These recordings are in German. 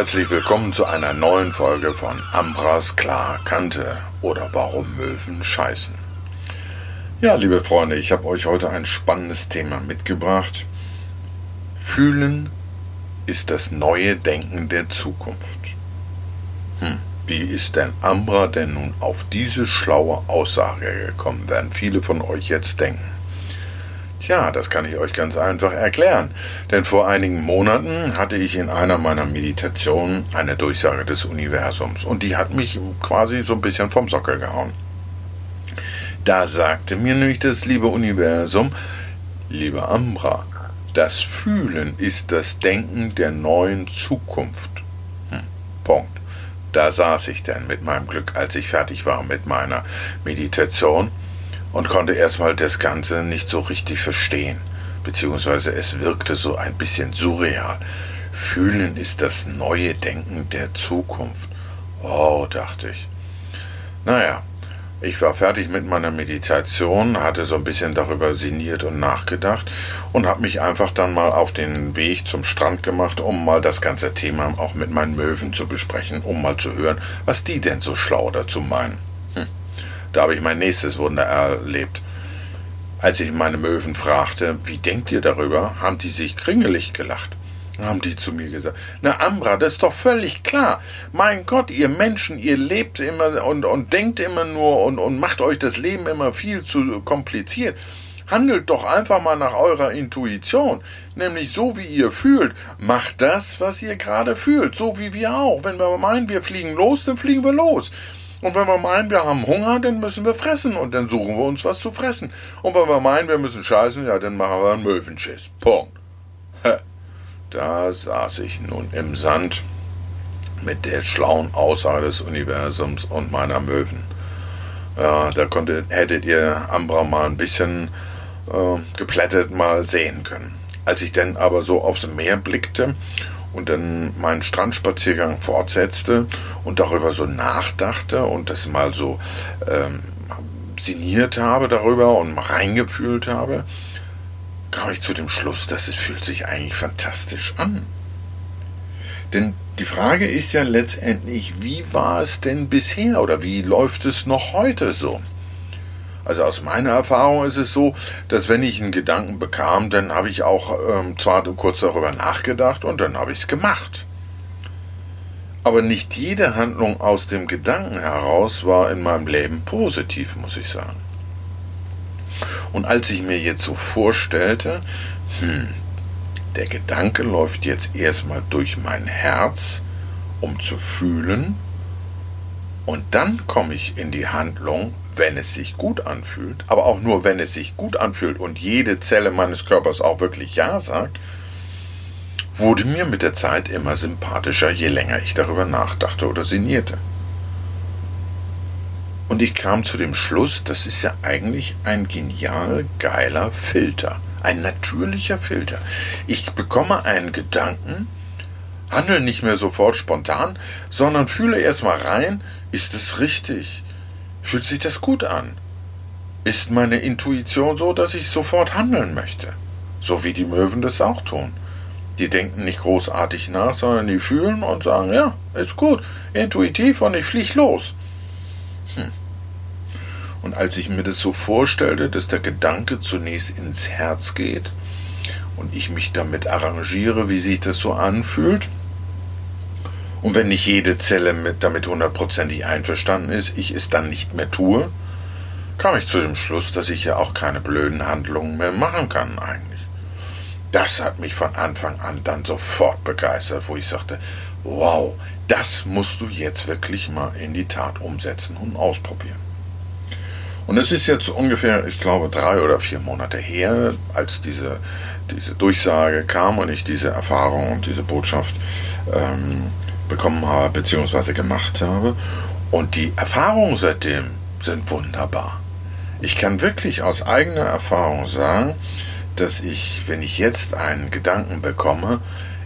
Herzlich willkommen zu einer neuen Folge von Ambras Klar Kante oder Warum Möwen scheißen. Ja, liebe Freunde, ich habe euch heute ein spannendes Thema mitgebracht. Fühlen ist das neue Denken der Zukunft. Hm, wie ist denn Ambra denn nun auf diese schlaue Aussage gekommen, werden viele von euch jetzt denken. Tja, das kann ich euch ganz einfach erklären. Denn vor einigen Monaten hatte ich in einer meiner Meditationen eine Durchsage des Universums und die hat mich quasi so ein bisschen vom Sockel gehauen. Da sagte mir nämlich das liebe Universum, liebe Ambra, das Fühlen ist das Denken der neuen Zukunft. Hm, Punkt. Da saß ich denn mit meinem Glück, als ich fertig war mit meiner Meditation und konnte erstmal das Ganze nicht so richtig verstehen, beziehungsweise es wirkte so ein bisschen surreal. Fühlen ist das neue Denken der Zukunft. Oh, dachte ich. Naja, ich war fertig mit meiner Meditation, hatte so ein bisschen darüber sinniert und nachgedacht und habe mich einfach dann mal auf den Weg zum Strand gemacht, um mal das ganze Thema auch mit meinen Möwen zu besprechen, um mal zu hören, was die denn so schlau dazu meinen. Da habe ich mein nächstes Wunder erlebt. Als ich meine Möwen fragte, wie denkt ihr darüber, haben die sich kringelig gelacht. Haben die zu mir gesagt. Na, Ambra, das ist doch völlig klar. Mein Gott, ihr Menschen, ihr lebt immer und, und denkt immer nur und, und macht euch das Leben immer viel zu kompliziert. Handelt doch einfach mal nach eurer Intuition, nämlich so wie ihr fühlt. Macht das, was ihr gerade fühlt, so wie wir auch. Wenn wir meinen, wir fliegen los, dann fliegen wir los. Und wenn wir meinen, wir haben Hunger, dann müssen wir fressen und dann suchen wir uns was zu fressen. Und wenn wir meinen, wir müssen scheißen, ja, dann machen wir einen Möwenschiss. Punkt. Da saß ich nun im Sand mit der schlauen Aussage des Universums und meiner Möwen. Ja, da konntet, hättet ihr Ambra mal ein bisschen äh, geplättet mal sehen können. Als ich dann aber so aufs Meer blickte und dann meinen Strandspaziergang fortsetzte und darüber so nachdachte und das mal so ähm, sinniert habe darüber und mal reingefühlt habe, kam ich zu dem Schluss, dass es fühlt sich eigentlich fantastisch an. Denn die Frage ist ja letztendlich, wie war es denn bisher oder wie läuft es noch heute so? Also aus meiner Erfahrung ist es so, dass wenn ich einen Gedanken bekam, dann habe ich auch ähm, zwar kurz darüber nachgedacht und dann habe ich es gemacht. Aber nicht jede Handlung aus dem Gedanken heraus war in meinem Leben positiv, muss ich sagen. Und als ich mir jetzt so vorstellte, hm, der Gedanke läuft jetzt erstmal durch mein Herz, um zu fühlen, und dann komme ich in die Handlung, wenn es sich gut anfühlt, aber auch nur, wenn es sich gut anfühlt und jede Zelle meines Körpers auch wirklich Ja sagt, wurde mir mit der Zeit immer sympathischer, je länger ich darüber nachdachte oder sinnierte. Und ich kam zu dem Schluss, das ist ja eigentlich ein genial geiler Filter, ein natürlicher Filter. Ich bekomme einen Gedanken, handle nicht mehr sofort spontan, sondern fühle erstmal rein, ist es richtig? Fühlt sich das gut an? Ist meine Intuition so, dass ich sofort handeln möchte? So wie die Möwen das auch tun. Die denken nicht großartig nach, sondern die fühlen und sagen, ja, ist gut, intuitiv und ich flieg los. Hm. Und als ich mir das so vorstellte, dass der Gedanke zunächst ins Herz geht und ich mich damit arrangiere, wie sich das so anfühlt, und wenn nicht jede Zelle mit, damit hundertprozentig einverstanden ist, ich es dann nicht mehr tue, kam ich zu dem Schluss, dass ich ja auch keine blöden Handlungen mehr machen kann eigentlich. Das hat mich von Anfang an dann sofort begeistert, wo ich sagte, wow, das musst du jetzt wirklich mal in die Tat umsetzen und ausprobieren. Und es ist jetzt ungefähr, ich glaube, drei oder vier Monate her, als diese, diese Durchsage kam und ich diese Erfahrung und diese Botschaft ähm, bekommen habe bzw. gemacht habe. Und die Erfahrungen seitdem sind wunderbar. Ich kann wirklich aus eigener Erfahrung sagen, dass ich, wenn ich jetzt einen Gedanken bekomme,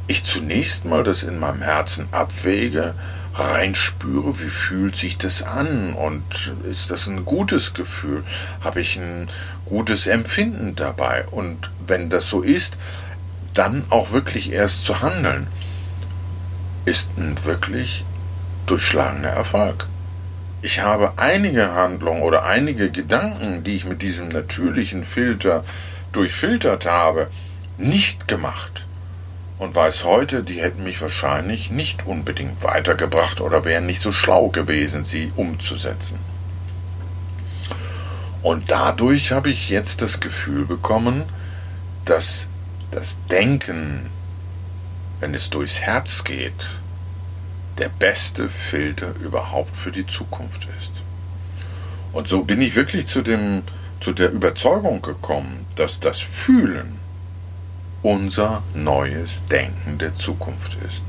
ich zunächst mal das in meinem Herzen abwäge, reinspüre, wie fühlt sich das an und ist das ein gutes Gefühl? Habe ich ein gutes Empfinden dabei? Und wenn das so ist, dann auch wirklich erst zu handeln. Ist ein wirklich durchschlagender Erfolg. Ich habe einige Handlungen oder einige Gedanken, die ich mit diesem natürlichen Filter durchfiltert habe, nicht gemacht und weiß heute, die hätten mich wahrscheinlich nicht unbedingt weitergebracht oder wären nicht so schlau gewesen, sie umzusetzen. Und dadurch habe ich jetzt das Gefühl bekommen, dass das Denken, wenn es durchs Herz geht, der beste Filter überhaupt für die Zukunft ist. Und so bin ich wirklich zu, dem, zu der Überzeugung gekommen, dass das Fühlen unser neues Denken der Zukunft ist.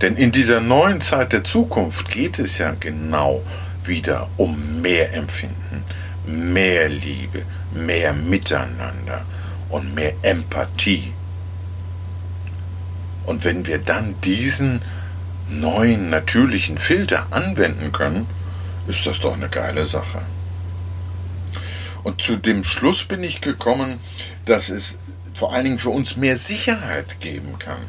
Denn in dieser neuen Zeit der Zukunft geht es ja genau wieder um mehr Empfinden, mehr Liebe, mehr Miteinander und mehr Empathie. Und wenn wir dann diesen neuen natürlichen Filter anwenden können, ist das doch eine geile Sache. Und zu dem Schluss bin ich gekommen, dass es vor allen Dingen für uns mehr Sicherheit geben kann.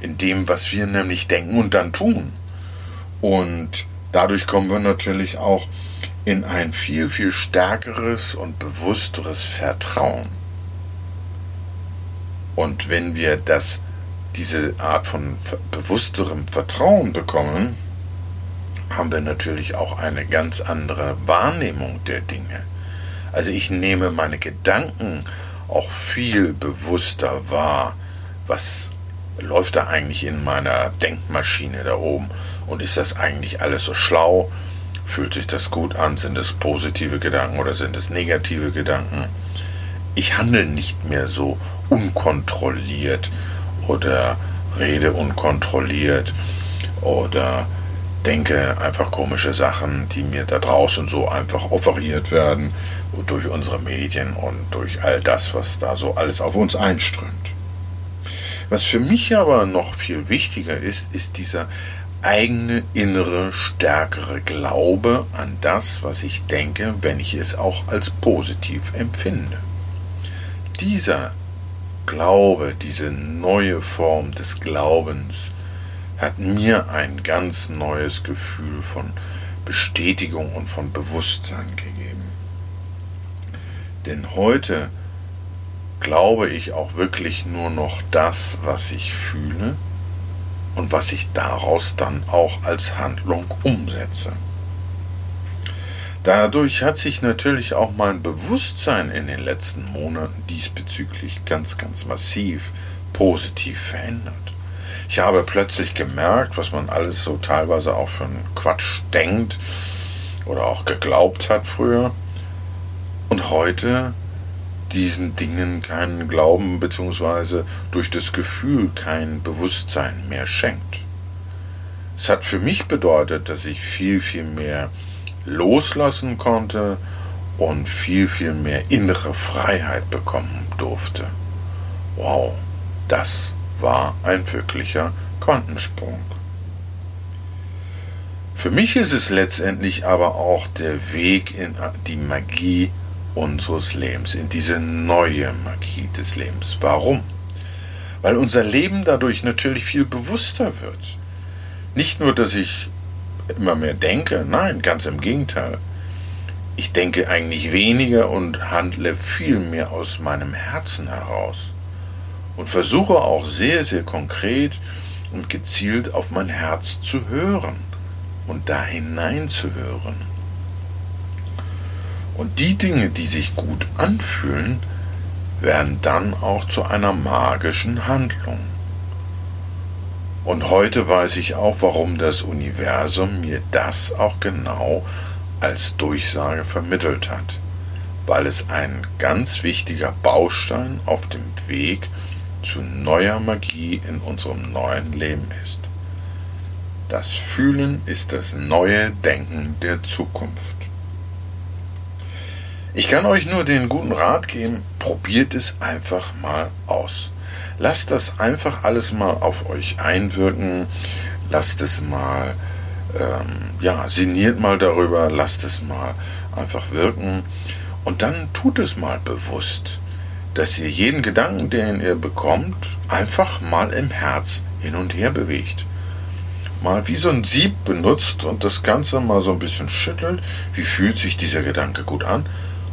In dem, was wir nämlich denken und dann tun. Und dadurch kommen wir natürlich auch in ein viel, viel stärkeres und bewussteres Vertrauen. Und wenn wir das, diese Art von bewussterem Vertrauen bekommen, haben wir natürlich auch eine ganz andere Wahrnehmung der Dinge. Also ich nehme meine Gedanken auch viel bewusster wahr, was läuft da eigentlich in meiner Denkmaschine da oben und ist das eigentlich alles so schlau? Fühlt sich das gut an? Sind es positive Gedanken oder sind es negative Gedanken? Ich handle nicht mehr so unkontrolliert oder rede unkontrolliert oder denke einfach komische Sachen, die mir da draußen so einfach offeriert werden durch unsere Medien und durch all das, was da so alles auf uns einströmt. Was für mich aber noch viel wichtiger ist, ist dieser eigene innere, stärkere Glaube an das, was ich denke, wenn ich es auch als positiv empfinde. Dieser Glaube, diese neue Form des Glaubens, hat mir ein ganz neues Gefühl von Bestätigung und von Bewusstsein gegeben. Denn heute glaube ich auch wirklich nur noch das, was ich fühle und was ich daraus dann auch als Handlung umsetze. Dadurch hat sich natürlich auch mein Bewusstsein in den letzten Monaten diesbezüglich ganz, ganz massiv positiv verändert. Ich habe plötzlich gemerkt, was man alles so teilweise auch für einen Quatsch denkt oder auch geglaubt hat früher. Und heute diesen Dingen keinen Glauben bzw. durch das Gefühl kein Bewusstsein mehr schenkt. Es hat für mich bedeutet, dass ich viel, viel mehr loslassen konnte und viel, viel mehr innere Freiheit bekommen durfte. Wow, das war ein wirklicher Quantensprung. Für mich ist es letztendlich aber auch der Weg in die Magie unseres Lebens, in diese neue Magie des Lebens. Warum? Weil unser Leben dadurch natürlich viel bewusster wird. Nicht nur, dass ich immer mehr denke, nein, ganz im Gegenteil. Ich denke eigentlich weniger und handle viel mehr aus meinem Herzen heraus und versuche auch sehr, sehr konkret und gezielt auf mein Herz zu hören und da hineinzuhören. Und die Dinge, die sich gut anfühlen, werden dann auch zu einer magischen Handlung. Und heute weiß ich auch, warum das Universum mir das auch genau als Durchsage vermittelt hat, weil es ein ganz wichtiger Baustein auf dem Weg zu neuer Magie in unserem neuen Leben ist. Das Fühlen ist das neue Denken der Zukunft. Ich kann euch nur den guten Rat geben, probiert es einfach mal aus. Lasst das einfach alles mal auf euch einwirken, lasst es mal, ähm, ja, sinniert mal darüber, lasst es mal einfach wirken und dann tut es mal bewusst dass ihr jeden Gedanken, den ihr bekommt, einfach mal im Herz hin und her bewegt. mal wie so ein Sieb benutzt und das Ganze mal so ein bisschen schüttelt. Wie fühlt sich dieser Gedanke gut an?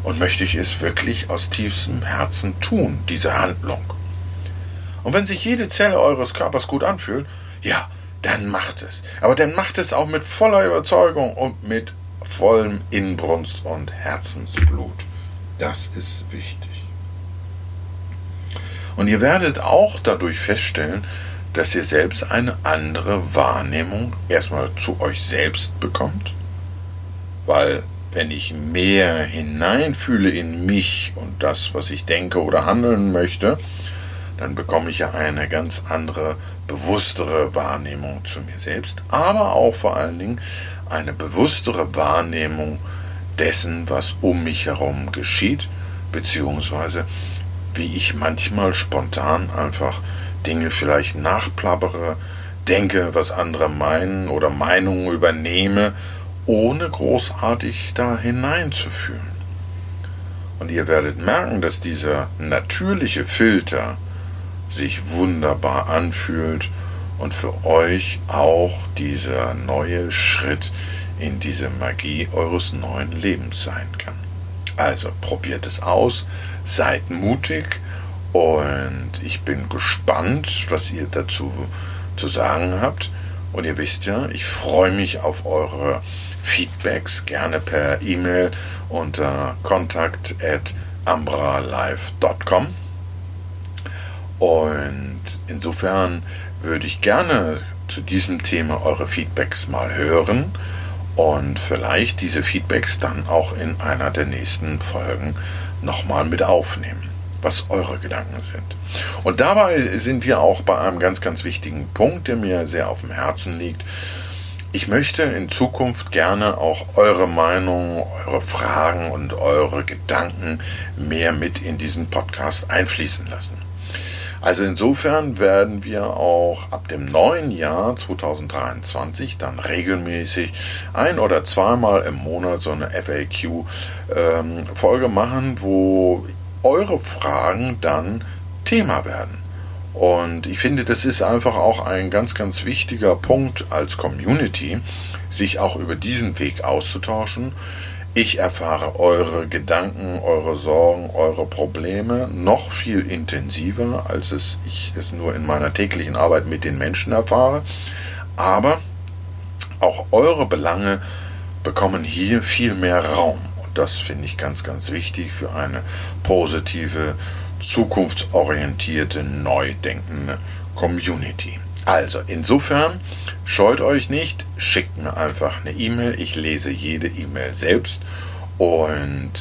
Und möchte ich es wirklich aus tiefstem Herzen tun, diese Handlung? Und wenn sich jede Zelle eures Körpers gut anfühlt, ja, dann macht es. Aber dann macht es auch mit voller Überzeugung und mit vollem Inbrunst und Herzensblut. Das ist wichtig. Und ihr werdet auch dadurch feststellen, dass ihr selbst eine andere Wahrnehmung erstmal zu euch selbst bekommt. Weil wenn ich mehr hineinfühle in mich und das, was ich denke oder handeln möchte, dann bekomme ich ja eine ganz andere, bewusstere Wahrnehmung zu mir selbst, aber auch vor allen Dingen eine bewusstere Wahrnehmung dessen, was um mich herum geschieht, beziehungsweise wie ich manchmal spontan einfach Dinge vielleicht nachplappere, denke, was andere meinen oder Meinungen übernehme, ohne großartig da hineinzufühlen. Und ihr werdet merken, dass dieser natürliche Filter sich wunderbar anfühlt und für euch auch dieser neue Schritt in diese Magie eures neuen Lebens sein kann. Also probiert es aus, seid mutig und ich bin gespannt, was ihr dazu zu sagen habt. Und ihr wisst ja, ich freue mich auf eure Feedbacks, gerne per E-Mail unter kontakt at ambralive.com. Und insofern würde ich gerne zu diesem Thema eure Feedbacks mal hören und vielleicht diese Feedbacks dann auch in einer der nächsten Folgen nochmal mit aufnehmen, was eure Gedanken sind. Und dabei sind wir auch bei einem ganz, ganz wichtigen Punkt, der mir sehr auf dem Herzen liegt. Ich möchte in Zukunft gerne auch eure Meinung, eure Fragen und eure Gedanken mehr mit in diesen Podcast einfließen lassen. Also insofern werden wir auch ab dem neuen Jahr 2023 dann regelmäßig ein oder zweimal im Monat so eine FAQ-Folge ähm, machen, wo eure Fragen dann Thema werden. Und ich finde, das ist einfach auch ein ganz, ganz wichtiger Punkt als Community, sich auch über diesen Weg auszutauschen. Ich erfahre eure Gedanken, eure Sorgen, eure Probleme noch viel intensiver, als es ich es nur in meiner täglichen Arbeit mit den Menschen erfahre. Aber auch eure Belange bekommen hier viel mehr Raum. Und das finde ich ganz, ganz wichtig für eine positive zukunftsorientierte, neu denkende Community. Also, insofern scheut euch nicht, schickt mir einfach eine E-Mail. Ich lese jede E-Mail selbst und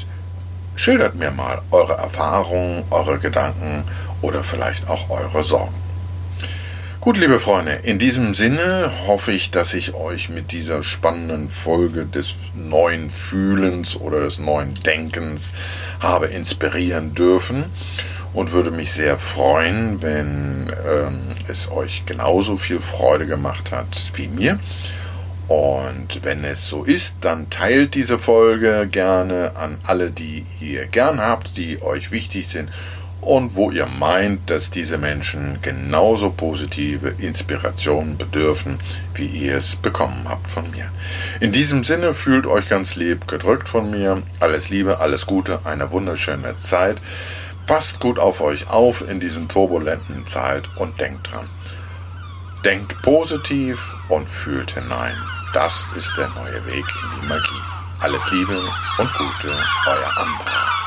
schildert mir mal eure Erfahrungen, eure Gedanken oder vielleicht auch eure Sorgen. Gut, liebe Freunde, in diesem Sinne hoffe ich, dass ich euch mit dieser spannenden Folge des neuen Fühlens oder des neuen Denkens habe inspirieren dürfen und würde mich sehr freuen, wenn ähm, es euch genauso viel Freude gemacht hat wie mir. Und wenn es so ist, dann teilt diese Folge gerne an alle, die ihr gern habt, die euch wichtig sind und wo ihr meint, dass diese Menschen genauso positive Inspirationen bedürfen, wie ihr es bekommen habt von mir. In diesem Sinne fühlt euch ganz lieb gedrückt von mir. Alles Liebe, alles Gute, eine wunderschöne Zeit. Passt gut auf euch auf in diesen turbulenten Zeit und denkt dran. Denkt positiv und fühlt hinein. Das ist der neue Weg in die Magie. Alles Liebe und Gute, euer Ambra.